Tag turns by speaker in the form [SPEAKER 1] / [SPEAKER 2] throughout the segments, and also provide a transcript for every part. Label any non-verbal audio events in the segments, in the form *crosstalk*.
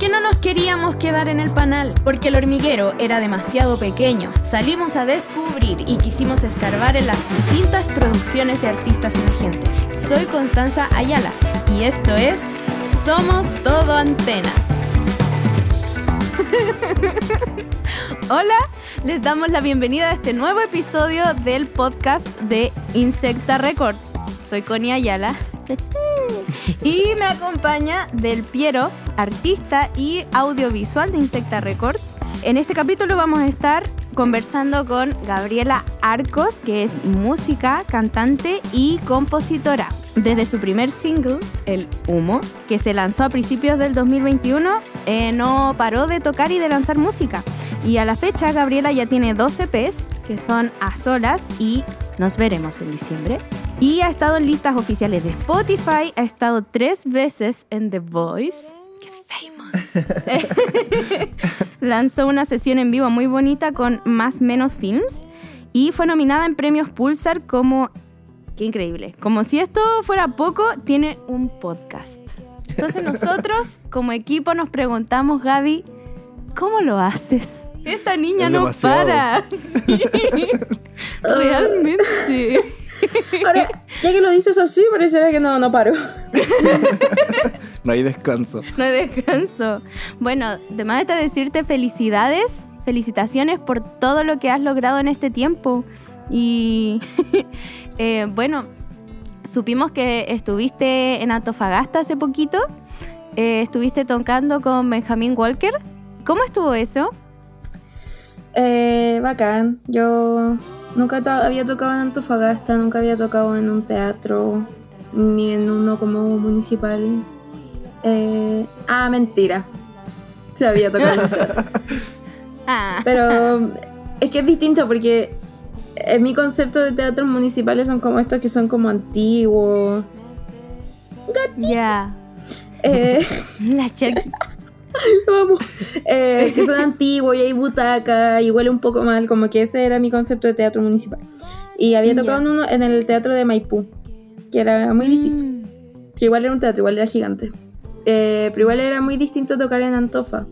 [SPEAKER 1] Porque no nos queríamos quedar en el panal, porque el hormiguero era demasiado pequeño. Salimos a descubrir y quisimos escarbar en las distintas producciones de artistas emergentes. Soy Constanza Ayala y esto es Somos Todo Antenas. *laughs* Hola, les damos la bienvenida a este nuevo episodio del podcast de Insecta Records. Soy Connie Ayala *laughs* y me acompaña Del Piero, artista y audiovisual de Insecta Records. En este capítulo vamos a estar conversando con Gabriela Arcos, que es música, cantante y compositora. Desde su primer single, El Humo, que se lanzó a principios del 2021, eh, no paró de tocar y de lanzar música. Y a la fecha, Gabriela ya tiene 12 EPs, que son A Solas y Nos Veremos en diciembre. Y ha estado en listas oficiales de Spotify, ha estado tres veces en The Voice. ¡Qué famous! *laughs* Lanzó una sesión en vivo muy bonita con Más Menos Films y fue nominada en premios Pulsar como... ¡Qué increíble! Como si esto fuera poco, tiene un podcast. Entonces nosotros *laughs* como equipo nos preguntamos, Gaby, ¿cómo lo haces? Esta niña
[SPEAKER 2] Es
[SPEAKER 1] no
[SPEAKER 2] demasiado.
[SPEAKER 1] para. *laughs* Sí. Realmente. *laughs*
[SPEAKER 3] Ahora, ya que lo dices así, pareciera que no, no paro. *laughs*
[SPEAKER 2] No hay descanso.
[SPEAKER 1] No hay descanso. Bueno, de más está decirte felicidades, felicitaciones por todo lo que has logrado en este tiempo. Y *laughs* eh, bueno, supimos que estuviste en Antofagasta hace poquito. Eh, estuviste tocando con Benjamín Walker. ¿Cómo estuvo eso?
[SPEAKER 3] Eh, bacán. Yo nunca to- había tocado en Antofagasta, nunca había tocado en un teatro, ni en uno como municipal. Eh, ah, mentira. Se había tocado en un teatro. *laughs*
[SPEAKER 1] Ah,
[SPEAKER 3] Pero es que es distinto porque en mi concepto de teatros municipales son como estos que son como antiguos.
[SPEAKER 1] ya.
[SPEAKER 3] Eh, *laughs*
[SPEAKER 1] La Chucky. *laughs* *laughs*
[SPEAKER 3] Vamos. Eh, que son antiguos y hay butaca y huele un poco mal, como que ese era mi concepto de teatro municipal. Y había tocado
[SPEAKER 1] Ya.
[SPEAKER 3] en uno en el teatro de Maipú, que era muy distinto.
[SPEAKER 1] Mm.
[SPEAKER 3] Que igual era un teatro, igual era gigante. Eh, pero igual era muy distinto tocar en Antofa.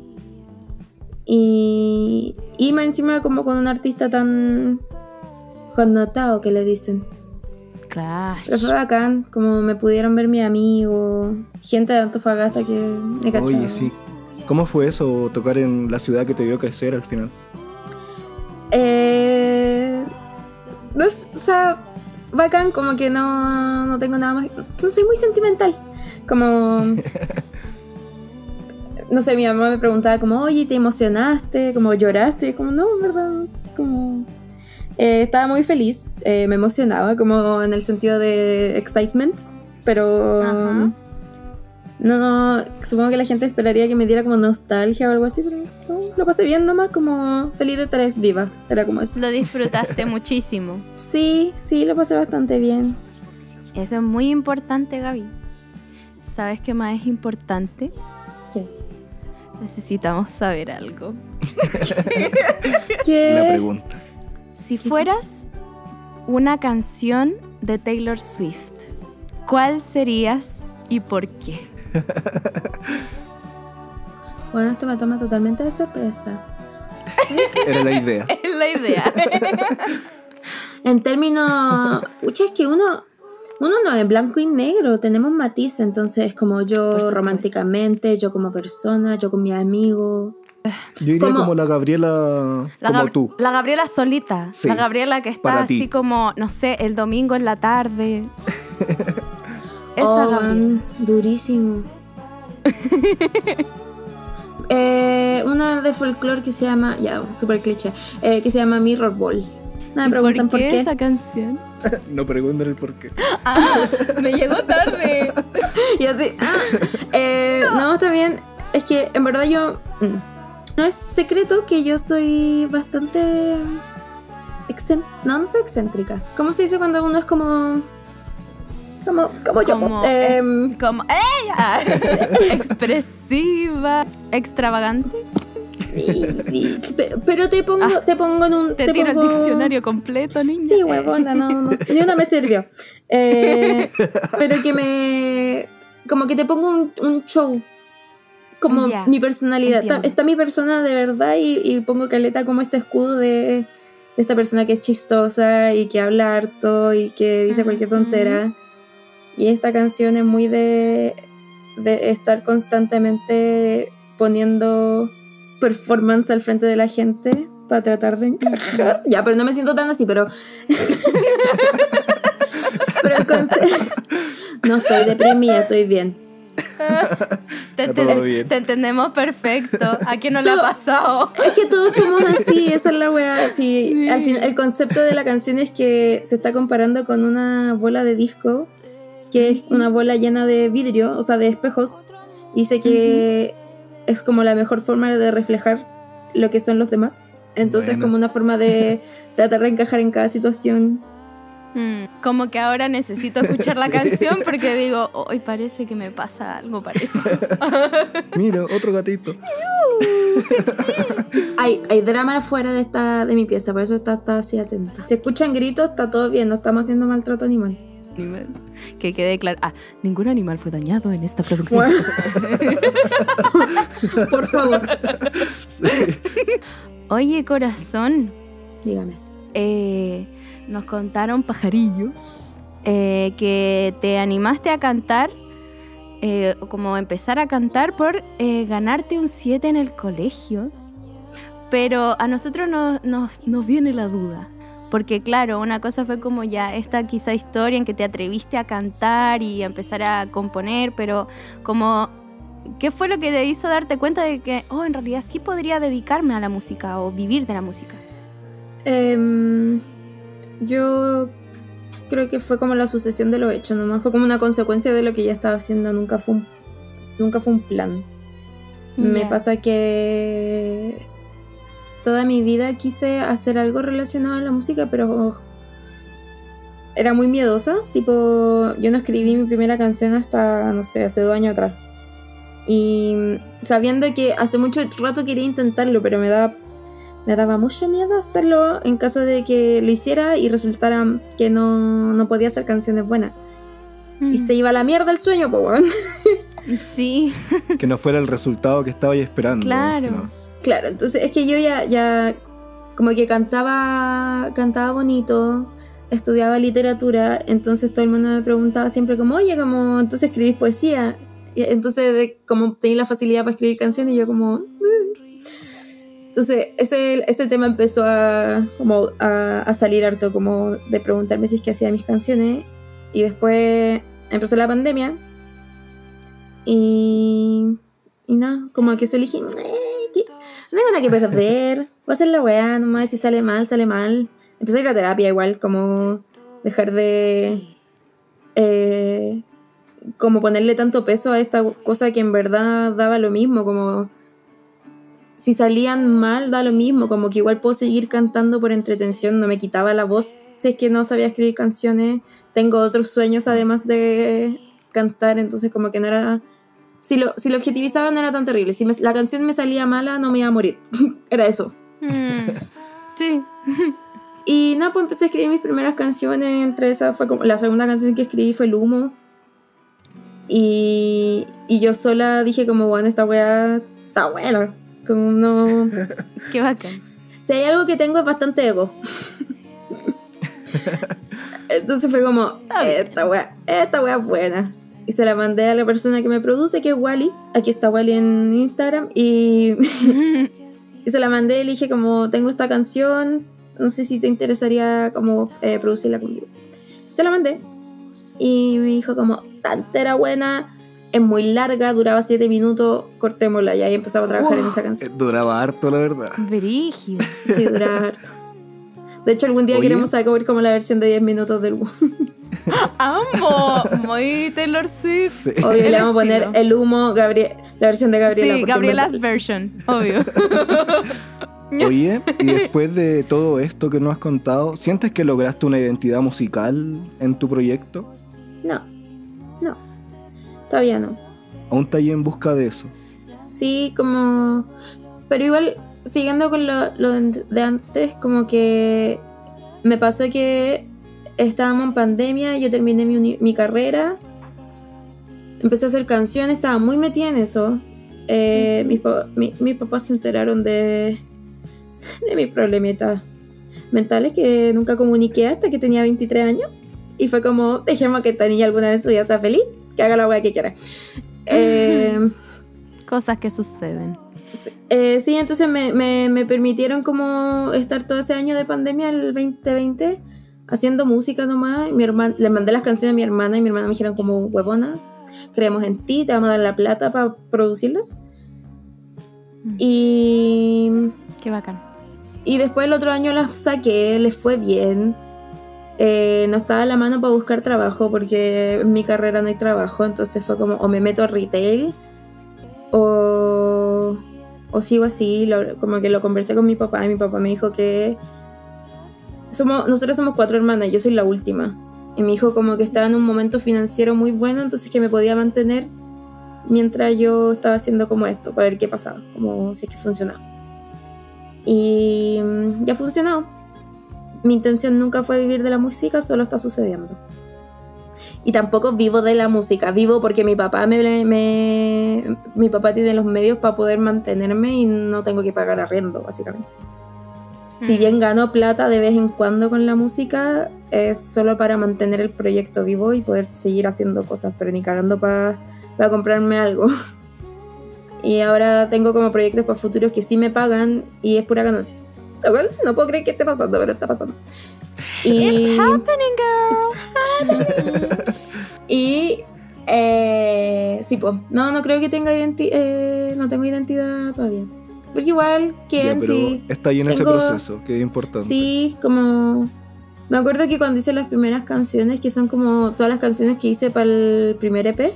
[SPEAKER 3] Y, y más encima como con un artista tan connotado que le dicen.
[SPEAKER 1] Claro.
[SPEAKER 3] Pero fue bacán, como me pudieron ver mis amigos, gente de Antofagasta que me cachaba.
[SPEAKER 2] Oye, sí. ¿Cómo fue eso, tocar en la ciudad que te vio crecer al final?
[SPEAKER 3] Eh, no es, o sea, bacán, como que no, no tengo nada más. No soy muy sentimental. Como. *laughs* No sé, mi mamá me preguntaba como, oye, ¿te emocionaste? Como lloraste, como, no, verdad, como... eh, estaba muy feliz, eh, me emocionaba, como en el sentido de excitement, pero...
[SPEAKER 1] Ajá.
[SPEAKER 3] No, supongo que la gente esperaría que me diera como nostalgia o algo así, pero no, lo pasé bien nomás, como feliz de tres viva, era como eso.
[SPEAKER 1] Lo disfrutaste *laughs* muchísimo.
[SPEAKER 3] Sí, sí, lo pasé bastante bien.
[SPEAKER 1] Eso es muy importante, Gaby. ¿Sabes qué más es importante?
[SPEAKER 3] ¿Qué?
[SPEAKER 1] Necesitamos saber algo. *laughs*
[SPEAKER 2] Una
[SPEAKER 3] ¿Qué?
[SPEAKER 2] pregunta.
[SPEAKER 1] Si fueras una canción de Taylor Swift, ¿cuál serías y por qué? *laughs*
[SPEAKER 3] Bueno, esto me toma totalmente de sorpresa.
[SPEAKER 2] Era la idea. *laughs*
[SPEAKER 1] Es la idea.
[SPEAKER 3] En términos, pucha, es que uno, uno no es blanco y negro, tenemos matices, entonces como yo románticamente, yo como persona, yo con mis amigos.
[SPEAKER 2] Yo diría
[SPEAKER 3] Como-
[SPEAKER 2] como la Gabriela,
[SPEAKER 1] La,
[SPEAKER 2] como
[SPEAKER 1] Gab-
[SPEAKER 2] tú.
[SPEAKER 1] la Gabriela solita.
[SPEAKER 2] Sí,
[SPEAKER 1] la Gabriela que está así como, no sé, el domingo en la tarde. *laughs* Esa
[SPEAKER 3] Oh, man, durísimo. *laughs* Eh, una de folclore que se llama, ya, super cliché, eh, que se llama Mirror Ball. No me
[SPEAKER 1] ¿Y
[SPEAKER 3] preguntan por qué.
[SPEAKER 1] esa canción? *laughs*
[SPEAKER 2] No pregunten el por qué.
[SPEAKER 1] Ah, me llegó tarde. *laughs*
[SPEAKER 3] Y así, ah, eh, no, está bien. Es que en verdad yo. mm, No es secreto que yo soy bastante. excen- No, no soy excéntrica. ¿Cómo se dice cuando uno es como. Como, como yo?
[SPEAKER 1] Como,
[SPEAKER 3] po? Em,
[SPEAKER 1] Como ella. *laughs* Expresiva, extravagante.
[SPEAKER 3] y- y- pero, te pongo, te pongo en un.
[SPEAKER 1] Ah, Te, tiro
[SPEAKER 3] pongo-
[SPEAKER 1] el diccionario completo, niña.
[SPEAKER 3] Sí, huevona, no, no, ni una me sirvió. Eh, pero que me. Como que te pongo un, un show como mi personalidad. Está, mi persona de verdad y, y pongo caleta como este escudo de, de esta persona que es chistosa y que habla harto y que dice cualquier tontera. Y esta canción es muy de, de estar constantemente poniendo performance al frente de la gente para tratar de encajar. *laughs* Ya, pero no me siento tan así, pero. *laughs* pero el concepto. No estoy deprimida, estoy bien. *laughs*
[SPEAKER 1] Te,
[SPEAKER 2] Está
[SPEAKER 1] te-
[SPEAKER 2] todo bien.
[SPEAKER 1] te entendemos perfecto. ¿A quién no le ha pasado?
[SPEAKER 3] Es que todos somos así, esa es la weá. Sí, al final, el concepto de la canción es que se está comparando con una bola de disco, que es una bola llena de vidrio, o sea, de espejos. Y Dice que es como la mejor forma de reflejar lo que son los demás. Entonces,
[SPEAKER 2] Bueno.
[SPEAKER 3] como una forma de *laughs* tratar de encajar en cada situación.
[SPEAKER 1] Mm, como que ahora necesito escuchar la *laughs* canción porque digo, hoy parece que me pasa algo parecido. *laughs*
[SPEAKER 2] Mira, otro gatito.
[SPEAKER 3] Hay, hay drama fuera de esta de mi pieza, por eso está, está así atenta. Si escuchan gritos, está todo bien, no estamos haciendo maltrato animal. *laughs*
[SPEAKER 1] que quede claro. Ah, ningún animal fue dañado en esta producción. *laughs*
[SPEAKER 3] Por favor,
[SPEAKER 1] Oye, corazón,
[SPEAKER 3] dígame.
[SPEAKER 1] eh, nos contaron pajarillos eh, que te animaste a cantar, eh, como empezar a cantar por ganarte un 7 en el colegio. Pero a nosotros nos, nos, nos viene la duda. Porque claro, una cosa fue como ya esta quizá historia en que te atreviste a cantar y a empezar a componer, pero como, ¿qué fue lo que te hizo darte cuenta de que, oh, en realidad sí podría dedicarme a la música o vivir de la música?
[SPEAKER 3] Em, yo creo que fue como la sucesión de lo hecho, nomás fue como una consecuencia de lo que ya estaba haciendo, nunca fue un, nunca fue un plan. Me pasa que toda mi vida quise hacer algo relacionado a la música, pero era muy miedosa. Tipo, yo no escribí mi primera canción hasta, no sé, hace dos años atrás. Y sabiendo que hace mucho rato quería intentarlo, pero me daba, me daba mucho miedo hacerlo en caso de que lo hiciera y resultara que no, no podía hacer canciones buenas.
[SPEAKER 1] Mm.
[SPEAKER 3] Y se iba a la mierda el sueño, pues, weón. *laughs*
[SPEAKER 1] Sí,
[SPEAKER 2] Que no fuera el resultado que estaba esperando.
[SPEAKER 1] Claro.
[SPEAKER 2] ¿no?
[SPEAKER 3] Claro, entonces es que yo ya, ya como que cantaba, cantaba bonito, estudiaba literatura, entonces todo el mundo me preguntaba siempre como, oye, como, entonces escribís poesía. Y entonces de- como tenía la facilidad para escribir canciones, yo como... "Mm". Entonces ese, ese tema empezó a, como a, salir harto, como de preguntarme si es que hacía mis canciones. Y después empezó la pandemia. Y... Y nada, como que se elegí... "Eh, ¿qué? No hay nada que perder. Voy a hacer la weá, nomás si sale mal, sale mal. Empecé a ir a terapia igual, como dejar de. eh, como ponerle tanto peso a esta cosa que en verdad daba lo mismo, como. Si salían mal, da lo mismo, como que igual puedo seguir cantando por entretención, no me quitaba la voz si es que no sabía escribir canciones. Tengo otros sueños además de cantar, entonces como que no era si lo, si lo objetivizaba no era tan terrible. Si me- la canción me salía mala, no me iba a morir. *laughs* era eso.
[SPEAKER 1] Mm, sí. *laughs*
[SPEAKER 3] Y nada, pues empecé a escribir mis primeras canciones. Entre esas fue como. La segunda canción que escribí fue El Humo. Y, y yo sola dije, como, bueno, esta weá está buena. Como no. *laughs*
[SPEAKER 1] Qué bacán.
[SPEAKER 3] Si hay algo que tengo es bastante ego. Entonces fue como, esta wea, esta wea es buena. Y se la mandé a la persona que me produce, que es Wally. Aquí está Wally en Instagram. Y, *laughs* y se la mandé y le dije como, tengo esta canción, no sé si te interesaría como eh, producirla conmigo. Se la mandé. Y me dijo como, tanta era buena, es muy larga, duraba 7 minutos, cortémosla. Y ahí empezaba a trabajar en esa canción.
[SPEAKER 2] Duraba harto, la verdad.
[SPEAKER 1] Brígido.
[SPEAKER 3] Sí, dura harto. De hecho, algún día
[SPEAKER 2] Oye.
[SPEAKER 3] queremos sacar como la versión de 10 minutos del humo. *laughs*
[SPEAKER 1] Amo. Muy Taylor Swift.
[SPEAKER 2] Sí.
[SPEAKER 3] Obvio, le vamos a poner el humo, Gabriel, la versión de Gabriela.
[SPEAKER 1] sí, Gabriela's version, obvio. *laughs*
[SPEAKER 2] Oye, y después de todo esto que nos has contado, ¿sientes que lograste una identidad musical en tu proyecto?
[SPEAKER 3] No, no, todavía no.
[SPEAKER 2] ¿Aún estás ahí en busca de eso?
[SPEAKER 3] Sí, como... Pero igual, siguiendo con lo, de antes, como que me pasó que estábamos en pandemia, yo terminé mi, mi carrera, empecé a hacer canciones, estaba muy metida en eso. eh, mis, mi- mis papás se enteraron de, *laughs* de mis problemitas mentales que nunca comuniqué hasta que tenía 23 años. Y fue como, dejemos que esta niña alguna vez su vida sea feliz, que haga la weá que quiera. *laughs* Eh,
[SPEAKER 1] Cosas que suceden.
[SPEAKER 3] eh, sí, entonces me, me- me permitieron como estar todo ese año de pandemia, el 2020, haciendo música nomás. Mi hermana, le mandé las canciones a mi hermana y mi hermana me dijeron como, huevona, creemos en ti, te vamos a dar la plata para producirlas. Y,
[SPEAKER 1] Qué bacán.
[SPEAKER 3] y después el otro año las saqué, les fue bien. Eh, no estaba a la mano para buscar trabajo porque en mi carrera no hay trabajo, entonces fue como o me meto a retail o, o sigo así, lo- como que lo conversé con mi papá y mi papá me dijo que somos, nosotros somos cuatro hermanas, yo soy la última. Y me dijo como que estaba en un momento financiero muy bueno, entonces que me podía mantener mientras yo estaba haciendo como esto, para ver qué pasaba, como si es que funcionaba. Y mm, ya ha funcionado. Mi intención nunca fue vivir de la música, solo está sucediendo. Y tampoco vivo de la música, vivo porque mi papá me, me- mi papá tiene los medios para poder mantenerme y no tengo que pagar arriendo, básicamente. Si bien gano plata de vez en cuando con la música, es solo para mantener el proyecto vivo y poder seguir haciendo cosas, pero ni cagando para comprarme algo. *laughs* Y ahora tengo como proyectos para futuros que sí me pagan y es pura ganancia. Lo cual no puedo creer que esté pasando, pero está pasando. *laughs* Y,
[SPEAKER 1] It's happening, girl.
[SPEAKER 3] y eh, sí, pues, no, no creo que tenga identidad, no tengo identidad todavía. Porque igual,
[SPEAKER 2] Ya,
[SPEAKER 3] ¿quién
[SPEAKER 2] pero
[SPEAKER 3] sí?
[SPEAKER 2] está ahí en ese proceso, que es importante.
[SPEAKER 3] Sí, como... Me acuerdo que cuando hice las primeras canciones, que son como todas las canciones que hice para el primer EP,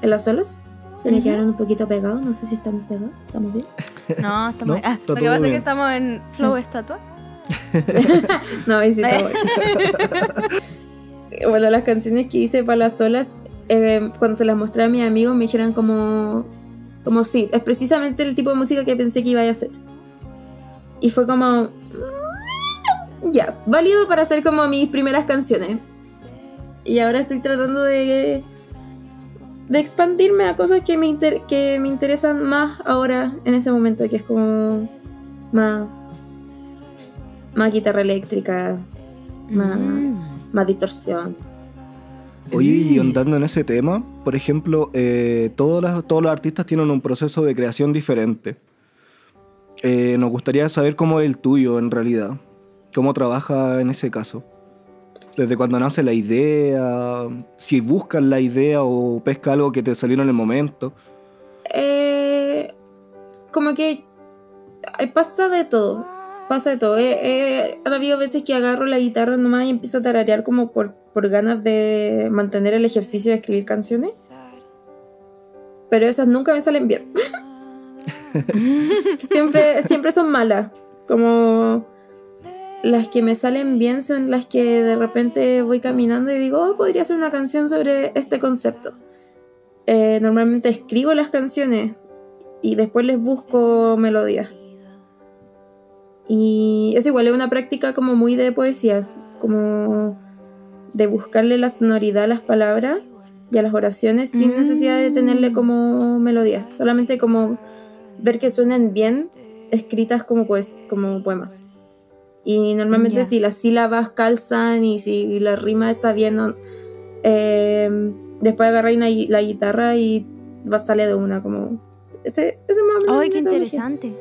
[SPEAKER 3] en las solas, se me quedaron un poquito pegados. No sé si estamos pegados, ¿estamos bien? *laughs*
[SPEAKER 1] No, estamos
[SPEAKER 2] No,
[SPEAKER 1] bien. Ah, lo que pasa es que estamos en flow estatua. *laughs*
[SPEAKER 3] No, sí. *laughs* Bueno, las canciones que hice para las solas, eh, cuando se las mostré a mis amigos, me dijeron como... Como sí, es precisamente el tipo de música que pensé que iba a hacer. Y fue como... mm, Ya, válido para hacer como mis primeras canciones. Y ahora estoy tratando de... De expandirme a cosas que me, inter- que me interesan más ahora, en este momento, que es como... Más... Más guitarra eléctrica, más,
[SPEAKER 1] Mm.
[SPEAKER 3] más distorsión.
[SPEAKER 2] Oye, y andando en ese tema, por ejemplo, eh, todos, los artistas tienen un proceso de creación diferente. Eh, nos gustaría saber cómo es el tuyo en realidad, cómo trabaja en ese caso. Desde cuando nace la idea, si buscas la idea o pesca algo que te salió en el momento.
[SPEAKER 3] Eh, como que pasa de todo. Pasa de todo. Eh, eh, han habido veces que agarro la guitarra nomás y empiezo a tararear como por, por ganas de mantener el ejercicio de escribir canciones. Pero esas nunca me salen bien. *laughs* siempre, siempre son malas. Como las que me salen bien son las que de repente voy caminando y digo, oh, podría ser una canción sobre este concepto. Eh, normalmente escribo las canciones y después les busco melodías. Y es igual, es una práctica como muy de poesía, como de buscarle la sonoridad a las palabras y a las oraciones sin
[SPEAKER 1] Mm.
[SPEAKER 3] necesidad de tenerle como melodía, solamente como ver que suenen bien escritas como, pues, como poemas. Y normalmente si las sílabas calzan y si la rima está bien, no- eh, después agarra la, gui- la guitarra y va, sale de una como... Ese, ese es más
[SPEAKER 1] Ay, qué interesante.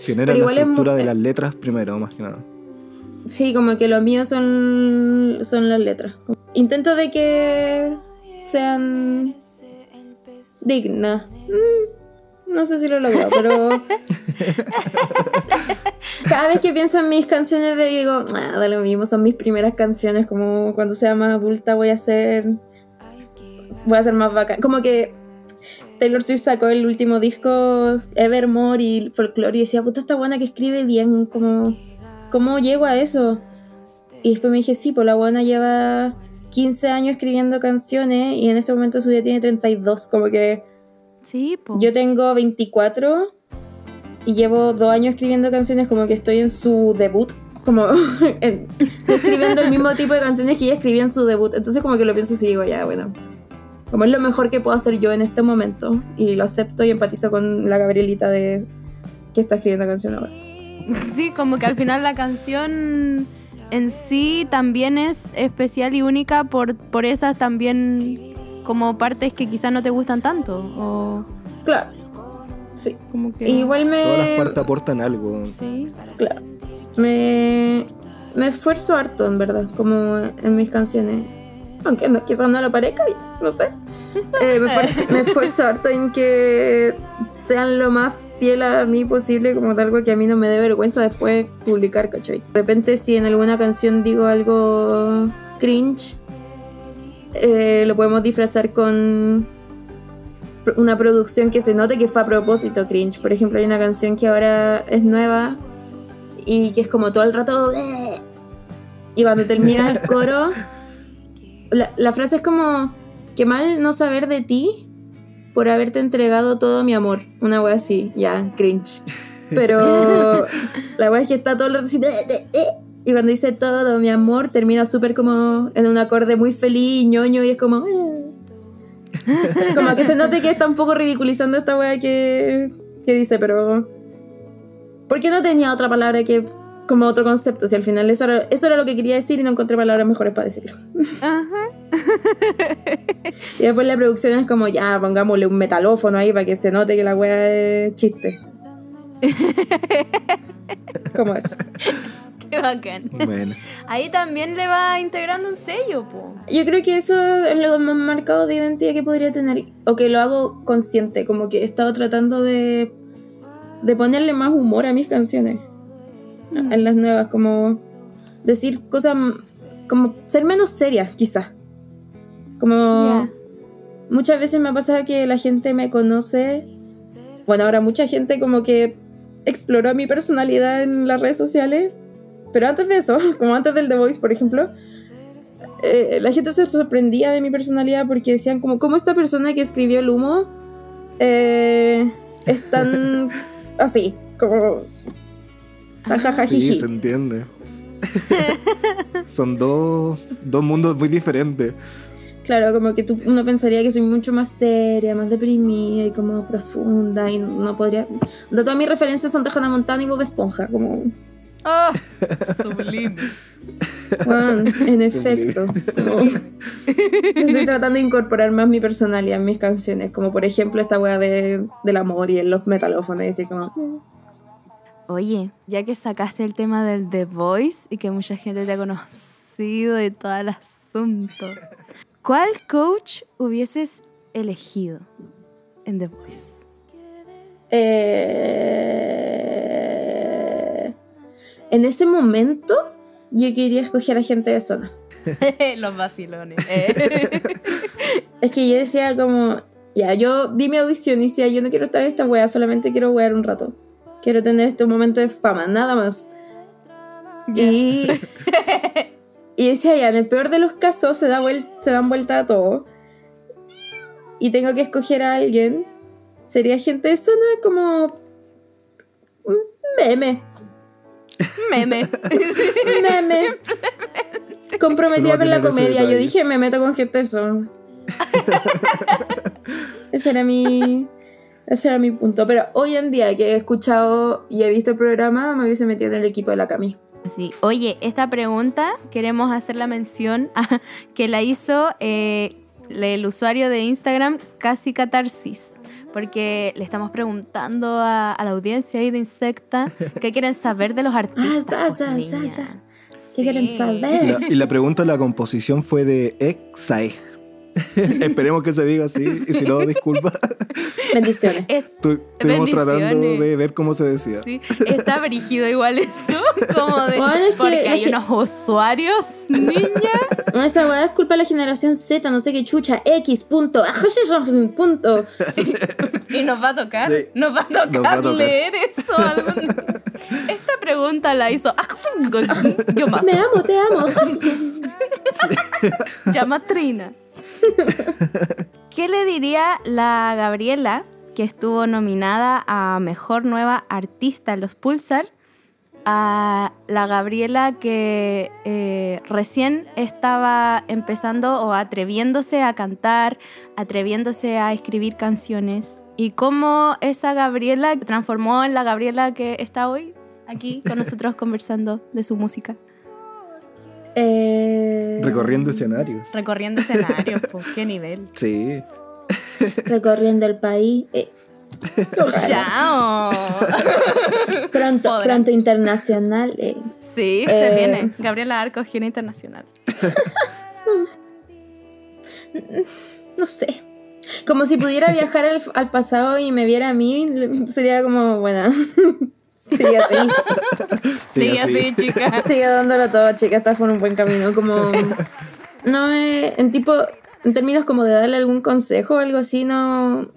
[SPEAKER 2] Genera
[SPEAKER 3] Pero
[SPEAKER 2] la
[SPEAKER 3] igual es
[SPEAKER 2] estructura de las letras primero, más que nada.
[SPEAKER 3] Sí, como que lo mío son, son las letras. Intento de que sean dignas. Mm, no sé si lo he logrado, pero... *laughs* Cada vez que pienso en mis canciones digo, ah, da lo mismo, son mis primeras canciones, como cuando sea más adulta voy a hacer... Voy a ser más bacán. Como que Taylor Swift sacó el último disco, Evermore y Folklore, y decía, puta, esta buena que escribe bien, como... ¿Cómo llego a eso? Y después me dije, sí, pues la buena lleva 15 años escribiendo canciones y en este momento su vida tiene 32. Como que
[SPEAKER 1] Sí, po.
[SPEAKER 3] yo tengo 24 y llevo dos años escribiendo canciones como que estoy en su debut. Como *laughs* en- escribiendo el mismo tipo de canciones que ella escribía en su debut. Entonces como que lo pienso y digo, ya, bueno. Como es lo mejor que puedo hacer yo en este momento. Y lo acepto y empatizo con la Gabrielita de que está escribiendo canción ahora.
[SPEAKER 1] Sí, como que al final la canción en sí también es especial y única por, por esas también como partes que quizás no te gustan tanto. O
[SPEAKER 3] Claro. Sí.
[SPEAKER 1] como que...
[SPEAKER 3] Igual me.
[SPEAKER 2] Todas las partes aportan algo.
[SPEAKER 1] Sí.
[SPEAKER 3] Claro. Me, me esfuerzo harto, en verdad, como en mis canciones. Aunque no, quizás no lo parezca, no sé. Eh, me, esfuerzo, me esfuerzo harto en que sean lo más fiel a mí posible, como de algo que a mí no me dé vergüenza después publicar, ¿cachai? De repente, si en alguna canción digo algo cringe, eh, lo podemos disfrazar con una producción que se note que fue a propósito cringe. Por ejemplo, hay una canción que ahora es nueva y que es como todo el rato. "Bleh". Y cuando termina el *laughs* coro, la, la frase es como: Que mal no saber de ti por haberte entregado todo mi amor. Una wea así, ya, cringe. Pero *laughs* la wea es que está todo el rato así. Y cuando dice todo mi amor, termina súper como en un acorde muy feliz, ñoño, y es como. "Eh". *laughs* Como que se note que está un poco ridiculizando esta wea que, que dice, pero. ¿Por qué no tenía otra palabra que. Como otro concepto? Si al final eso era, eso era lo que quería decir y no encontré palabras mejores para decirlo.
[SPEAKER 1] Ajá. *laughs*
[SPEAKER 3] Y después la producción es como, ya, pongámosle un metalófono ahí para que se note que la wea es chiste. *laughs* como eso.
[SPEAKER 1] Qué bacán.
[SPEAKER 2] Bueno.
[SPEAKER 1] Ahí también le va integrando un sello, po.
[SPEAKER 3] Yo creo que eso es lo más marcado de identidad que podría tener. O que lo hago consciente, como que he estado tratando de, de ponerle más humor a mis canciones. En las nuevas, como decir cosas, como ser menos seria, quizás. Como muchas veces me ha pasado que la gente me conoce. Bueno, ahora mucha gente como que exploró mi personalidad en las redes sociales. Pero antes de eso, *laughs* como antes del The Voice, por ejemplo, eh, la gente se sorprendía de mi personalidad porque decían como, ¿cómo esta persona que escribió el humo eh, es tan *laughs* así? Como...
[SPEAKER 2] Sí, se entiende. *laughs* Son dos, dos mundos muy diferentes.
[SPEAKER 3] Claro, como que tú, uno pensaría que soy mucho más seria, más deprimida y como profunda y no podría... De todas mis referencias son de Hannah Montana y Bob Esponja, como...
[SPEAKER 1] Oh, *laughs* sublime.
[SPEAKER 3] Juan, en efecto. *laughs* como- Yo estoy tratando de incorporar más mi personalidad en mis canciones, como por ejemplo esta wea de, del amor y en los metalófonos y así como...
[SPEAKER 1] Oye, ya que sacaste el tema del The Voice y que mucha gente te ha conocido y todo el asunto, ¿cuál coach hubieses elegido en The Voice?
[SPEAKER 3] Eh, En ese momento yo quería escoger a gente de zona. *laughs*
[SPEAKER 1] Los vacilones. eh. *laughs*
[SPEAKER 3] Es que yo decía como, ya, yo di mi audición y decía, yo no quiero estar en esta wea, solamente quiero wear un rato. Quiero tener este momento de fama, nada más. Y, y decía, ya, en el peor de los casos se, da vuel- se dan vuelta a todo. Y tengo que escoger a alguien. Sería gente de zona como... un Meme.
[SPEAKER 1] Meme.
[SPEAKER 3] Meme. Comprometida con la comedia. Yo dije, me meto con gente de zona. *laughs* Ese era mi. Ese era mi punto. Pero hoy en día que he escuchado y he visto el programa, me hubiese metido en el equipo de la Cami.
[SPEAKER 1] Sí. Oye, esta pregunta queremos hacer la mención a- que la hizo eh, el usuario de Instagram Casi Catarsis. Porque le estamos preguntando a, a la audiencia ahí de Insecta qué quieren saber de los *laughs* artistas.
[SPEAKER 3] Ah, sa, sa, sa, sa. ¿Qué quieren saber?
[SPEAKER 2] Y la, y la pregunta de la composición fue de Exaeg. *laughs* Esperemos que se diga así, y si no, *laughs* disculpa.
[SPEAKER 3] Bendiciones. *laughs*
[SPEAKER 1] Es-
[SPEAKER 2] Tu- Estuvimos tratando
[SPEAKER 1] Bendiciones.
[SPEAKER 2] de ver cómo se decía.
[SPEAKER 1] sí, está brígido igual eso. Como de.
[SPEAKER 3] Bueno, es que
[SPEAKER 1] porque
[SPEAKER 3] la
[SPEAKER 1] hay unos usuarios, niña.
[SPEAKER 3] No, esa weá es culpa de la generación Z, no sé qué chucha. X punto. punto.
[SPEAKER 1] Y nos va a tocar,
[SPEAKER 2] Sí.
[SPEAKER 1] nos va a tocar,
[SPEAKER 2] Nos va a tocar.
[SPEAKER 1] leer eso. algún- Esta pregunta la hizo yo más,
[SPEAKER 3] Me amo, te amo.
[SPEAKER 1] llama Trina. *laughs* ¿Qué le diría la Gabriela, que estuvo nominada a Mejor Nueva Artista en los Pulsar, a la Gabriela que eh, recién estaba empezando o atreviéndose a cantar, atreviéndose a escribir canciones. Y cómo esa Gabriela transformó en la Gabriela que está hoy aquí con nosotros conversando de su música.
[SPEAKER 3] Eh,
[SPEAKER 2] Recorriendo escenarios.
[SPEAKER 1] Recorriendo escenarios, pues qué nivel. *laughs*
[SPEAKER 2] Sí.
[SPEAKER 3] recorriendo el país. eh, *laughs*
[SPEAKER 1] ¡Chao!
[SPEAKER 3] pronto, pronto internacional. eh.
[SPEAKER 1] Sí, se viene. Gabriela Arco, gira internacional. *laughs*
[SPEAKER 3] No sé. Como si pudiera viajar al, al pasado y me viera a mí, sería como, bueno, sigue así. *laughs*
[SPEAKER 1] Sí, así, chica. *laughs*
[SPEAKER 3] Sigue dándolo todo, chica, estás por un buen camino. Como, no me, en tipo, en términos como de darle algún consejo o algo así, no...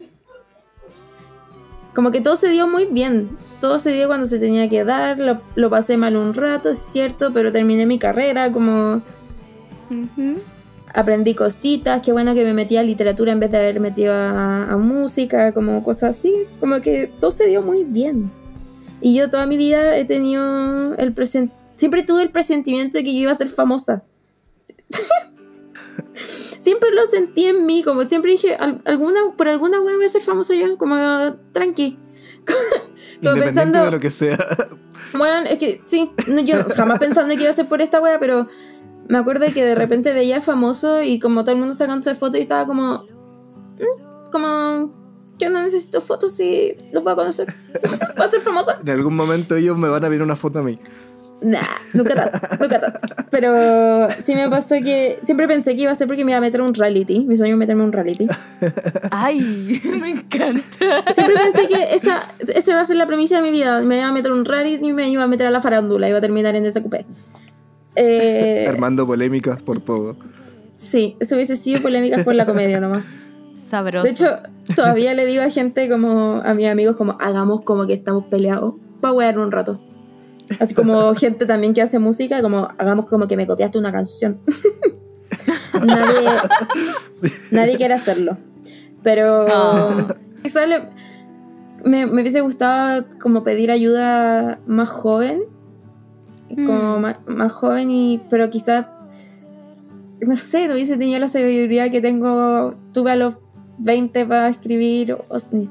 [SPEAKER 3] Como que todo se dio muy bien. Todo se dio cuando se tenía que dar, lo, lo pasé mal un rato, es cierto, pero terminé mi carrera, como aprendí cositas, qué bueno que me metí a literatura en vez de haber metido a, a música, como cosas así, como que todo se dio muy bien. Y yo toda mi vida he tenido el present siempre tuve el presentimiento de que yo iba a ser famosa. *laughs* siempre lo sentí en mí, como siempre dije, "Al- alguna, por alguna wea voy a ser famosa yo, como tranqui. *laughs* como pensando,
[SPEAKER 2] de lo que sea. *laughs*
[SPEAKER 3] bueno, es que sí, no, yo jamás pensando que iba a ser por esta wea, pero me acuerdo que de repente veía famoso y como todo el mundo sacándose fotos y estaba como. "Mm", como. Yo no necesito fotos y los voy a conocer. ¿Voy a ser famosa?
[SPEAKER 2] En algún momento ellos me van a ver una foto a mí.
[SPEAKER 3] Nah, nunca tanto, nunca tanto. Pero sí me pasó que siempre pensé que iba a ser porque me iba a meter a un reality. Mi sueño es meterme a un reality.
[SPEAKER 1] Ay, *laughs* me encanta.
[SPEAKER 3] Siempre pensé que esa, esa iba a ser la premisa de mi vida. Me iba a meter a un reality y me iba a meter a la farándula. Iba a terminar en ese cupé. Eh,
[SPEAKER 2] Armando polémicas por todo.
[SPEAKER 3] Sí, eso hubiese sido polémicas por la comedia nomás.
[SPEAKER 1] Sabroso.
[SPEAKER 3] De hecho, todavía le digo a gente como, a mis amigos, como, hagamos como que estamos peleados para wear un rato. Así como gente también que hace música, como, hagamos como que me copiaste una canción. *laughs* nadie, nadie quiere hacerlo. Pero
[SPEAKER 1] Ah.
[SPEAKER 3] quizás le- me, me hubiese gustado como pedir ayuda más joven. Como
[SPEAKER 1] Mm.
[SPEAKER 3] más, más joven y. Pero quizás. No sé, no hubiese tenido la sabiduría que tengo. Tuve a los 20 para escribir. o-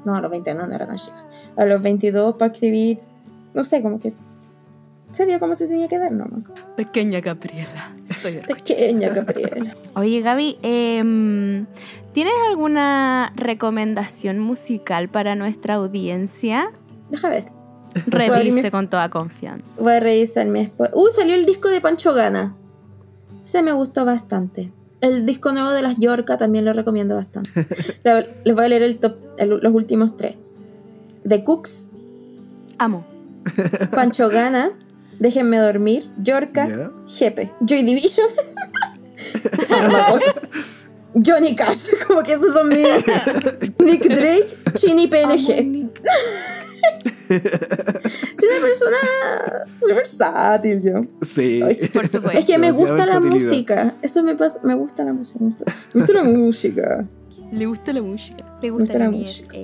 [SPEAKER 3] no, a los 20 no, no era tan chica. A los 22 para escribir. No sé, como que. Sería como se tenía que dar, ¿no?
[SPEAKER 1] Pequeña Gabriela. Estoy.
[SPEAKER 3] Pequeña Gabriela.
[SPEAKER 1] Oye, Gaby, em, ¿tienes alguna recomendación musical para nuestra audiencia?
[SPEAKER 3] Deja ver.
[SPEAKER 1] Revise
[SPEAKER 3] mi-
[SPEAKER 1] con toda confianza.
[SPEAKER 3] Voy a revisarme después. Uh, salió el disco de Pancho Gana. Ese me gustó bastante. El disco nuevo de las Yorca también lo recomiendo bastante. *laughs* Les voy a leer el top, el- los últimos tres. The Cooks,
[SPEAKER 1] Amo.
[SPEAKER 3] Pancho Gana, Déjenme Dormir, Yorca,
[SPEAKER 2] Ya.
[SPEAKER 3] Jepe, Joy Division, *laughs* Fármacos, Johnny Cash. *laughs* Como que esos son mis... Nick Drake, Chini PNG. Soy una persona muy versátil yo.
[SPEAKER 2] Sí.
[SPEAKER 3] Ay,
[SPEAKER 1] Por supuesto.
[SPEAKER 3] Es que me gusta la música. Eso me pasa. Me gusta la música. Me gusta, me gusta la música.
[SPEAKER 1] Le gusta la música. Le
[SPEAKER 3] gusta
[SPEAKER 1] gusta
[SPEAKER 3] la
[SPEAKER 1] la
[SPEAKER 3] música.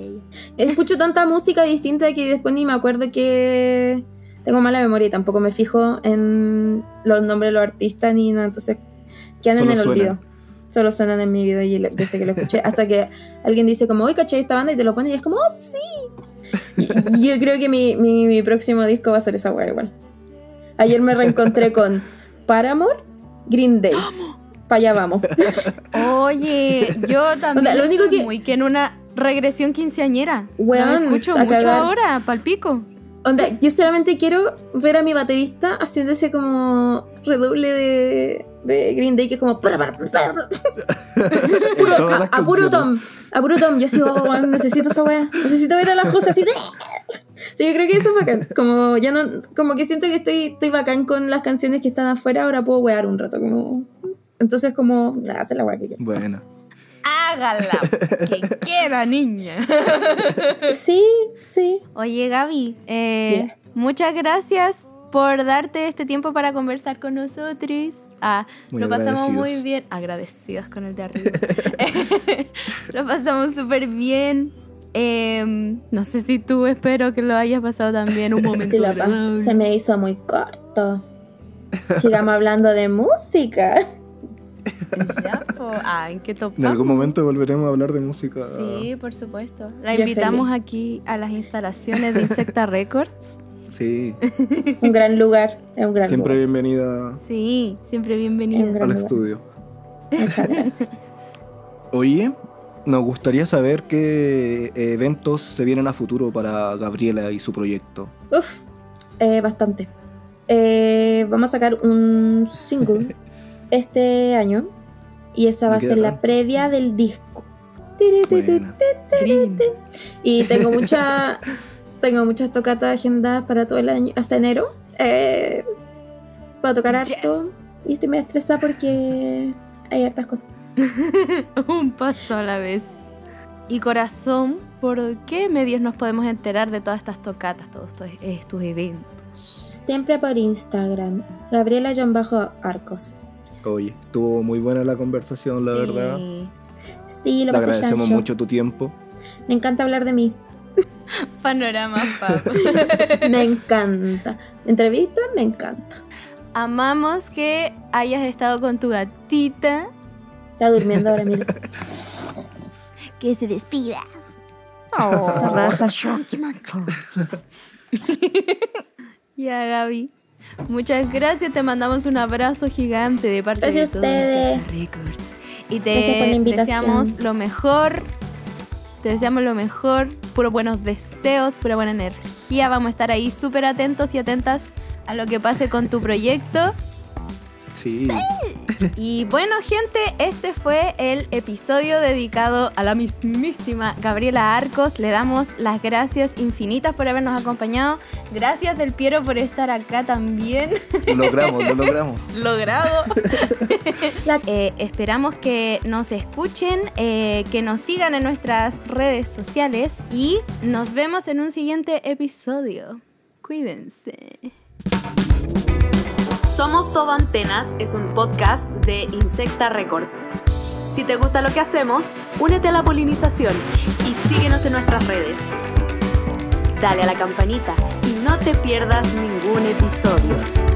[SPEAKER 3] Escucho tanta música distinta que después ni me acuerdo que. Tengo mala memoria y tampoco me fijo en los nombres de los artistas ni nada. Entonces quedan en el olvido. Solo suenan en mi vida y yo sé que lo escuché. Hasta que alguien dice como, hoy caché esta banda y te lo pone y es como, oh sí. Yo creo que mi, mi, mi próximo disco va a ser esa weá igual. Ayer me reencontré con Paramore, Green Day. Para allá vamos.
[SPEAKER 1] Oye, yo también
[SPEAKER 3] Onda, lo único que-
[SPEAKER 1] muy que en una regresión quinceañera.
[SPEAKER 3] Weón,
[SPEAKER 1] Lo escucho mucho
[SPEAKER 3] cagar.
[SPEAKER 1] ahora, palpico.
[SPEAKER 3] Onda, yo solamente quiero ver a mi baterista haciendo ese como redoble de, de Green Day que es como para, para, para, para. *laughs* Puro-
[SPEAKER 2] En todas
[SPEAKER 3] a, puro. Tom, a puro Tom, yo así, oh, necesito esa wea, necesito ver a la José así de... Sí, yo creo que eso es bacán, como ya no, como que siento que estoy, estoy bacán con las canciones que están afuera, ahora puedo wear un rato, como... Entonces como, nada, hacer la wea que quiero.
[SPEAKER 2] Bueno.
[SPEAKER 1] Hágala que quiera, niña.
[SPEAKER 3] Sí, sí.
[SPEAKER 1] Oye, Gaby, eh,
[SPEAKER 3] Yeah.
[SPEAKER 1] muchas gracias por darte este tiempo para conversar con nosotros. Ah,
[SPEAKER 2] Muy
[SPEAKER 1] lo pasamos muy bien. Agradecidos con el de arriba. *laughs* lo pasamos súper bien. Em, no sé si tú espero que lo hayas pasado también un *laughs* momento.
[SPEAKER 3] Sí, se me hizo muy corto. Sigamos hablando de música. *laughs*
[SPEAKER 1] Ya. Ah, ¿en qué topamos?
[SPEAKER 2] En algún momento volveremos a hablar de música.
[SPEAKER 1] Sí, por supuesto. La
[SPEAKER 3] Yo
[SPEAKER 1] invitamos
[SPEAKER 3] feliz.
[SPEAKER 1] aquí a las instalaciones de Insecta Records.
[SPEAKER 2] Sí, *laughs*
[SPEAKER 3] Un gran lugar. Es un gran
[SPEAKER 2] siempre
[SPEAKER 3] lugar.
[SPEAKER 2] bienvenida
[SPEAKER 1] Sí, siempre
[SPEAKER 3] Un
[SPEAKER 1] bienvenida.
[SPEAKER 3] gran
[SPEAKER 2] al
[SPEAKER 3] lugar.
[SPEAKER 2] estudio.
[SPEAKER 3] Muchas gracias. *laughs*
[SPEAKER 2] Oye, nos gustaría saber qué eventos se vienen a futuro para Gabriela y su proyecto.
[SPEAKER 3] Uf, eh, bastante. Eh, vamos a sacar un single *laughs* este año. Y esa va a ser la previa del disco. Y tengo mucha, tengo muchas tocatas agendadas para todo el año, hasta enero. Eh, para tocar
[SPEAKER 1] Yes.
[SPEAKER 3] harto. Y estoy muy estresada porque hay hartas cosas. *laughs*
[SPEAKER 1] Un paso a la vez. Y corazón, ¿por qué medios nos podemos enterar de todas estas tocatas, todos estos, estos eventos?
[SPEAKER 3] Siempre por Instagram. Gabriela-Arcos.
[SPEAKER 2] Oye, estuvo muy buena la conversación, la
[SPEAKER 1] Sí.
[SPEAKER 2] verdad.
[SPEAKER 3] Sí, lo
[SPEAKER 2] Te agradecemos mucho tu tiempo.
[SPEAKER 3] Me encanta hablar de mí. *laughs*
[SPEAKER 1] Panorama Fab. *laughs*
[SPEAKER 3] Me encanta. Entrevista, me encanta.
[SPEAKER 1] Amamos que hayas estado con tu gatita.
[SPEAKER 3] Está durmiendo ahora, mira. *laughs*
[SPEAKER 1] Que se despida.
[SPEAKER 3] Está raja.
[SPEAKER 1] Ya, Gaby. Muchas gracias, te mandamos un abrazo gigante de parte
[SPEAKER 3] Gracias
[SPEAKER 1] de
[SPEAKER 3] a
[SPEAKER 1] todos
[SPEAKER 3] ustedes.
[SPEAKER 1] Records. Y te deseamos lo mejor. Te deseamos lo mejor, puros buenos deseos, pura buena energía. Vamos a estar ahí súper atentos y atentas a lo que pase con tu proyecto.
[SPEAKER 2] Sí.
[SPEAKER 1] Y bueno, gente, este fue el episodio dedicado a la mismísima Gabriela Arcos. Le damos las gracias infinitas por habernos acompañado. Gracias del Piero por estar acá también.
[SPEAKER 2] Lo logramos, lo logramos. *laughs*
[SPEAKER 1] Logrado. *laughs* Eh, esperamos que nos escuchen, eh, que nos sigan en nuestras redes sociales y nos vemos en un siguiente episodio. Cuídense. Somos Todo Antenas es un podcast de Insecta Records. Si te gusta lo que hacemos, únete a la polinización y síguenos en nuestras redes. Dale a la campanita y no te pierdas ningún episodio.